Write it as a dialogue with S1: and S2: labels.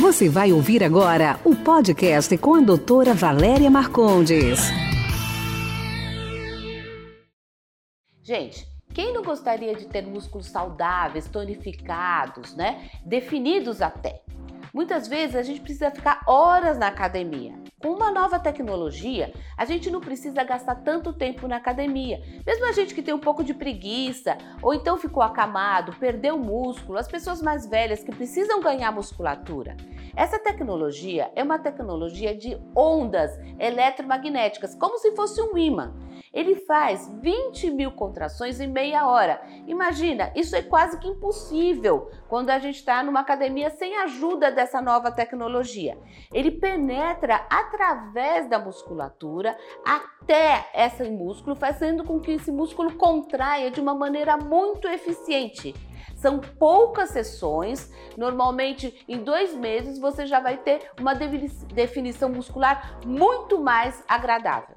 S1: Você vai ouvir agora o podcast com a doutora Valéria Marcondes.
S2: Gente, quem não gostaria de ter músculos saudáveis, tonificados, né? Definidos até. Muitas vezes a gente precisa ficar horas na academia. Com uma nova tecnologia, a gente não precisa gastar tanto tempo na academia. Mesmo a gente que tem um pouco de preguiça, ou então ficou acamado, perdeu músculo, as pessoas mais velhas que precisam ganhar musculatura. Essa tecnologia é uma tecnologia de ondas eletromagnéticas, como se fosse um imã. Ele faz 20 mil contrações em meia hora. Imagina, isso é quase que impossível quando a gente está numa academia sem ajuda dessa nova tecnologia. Ele penetra através da musculatura até esse músculo, fazendo com que esse músculo contraia de uma maneira muito eficiente. São poucas sessões, normalmente em dois meses você já vai ter uma definição muscular muito mais agradável.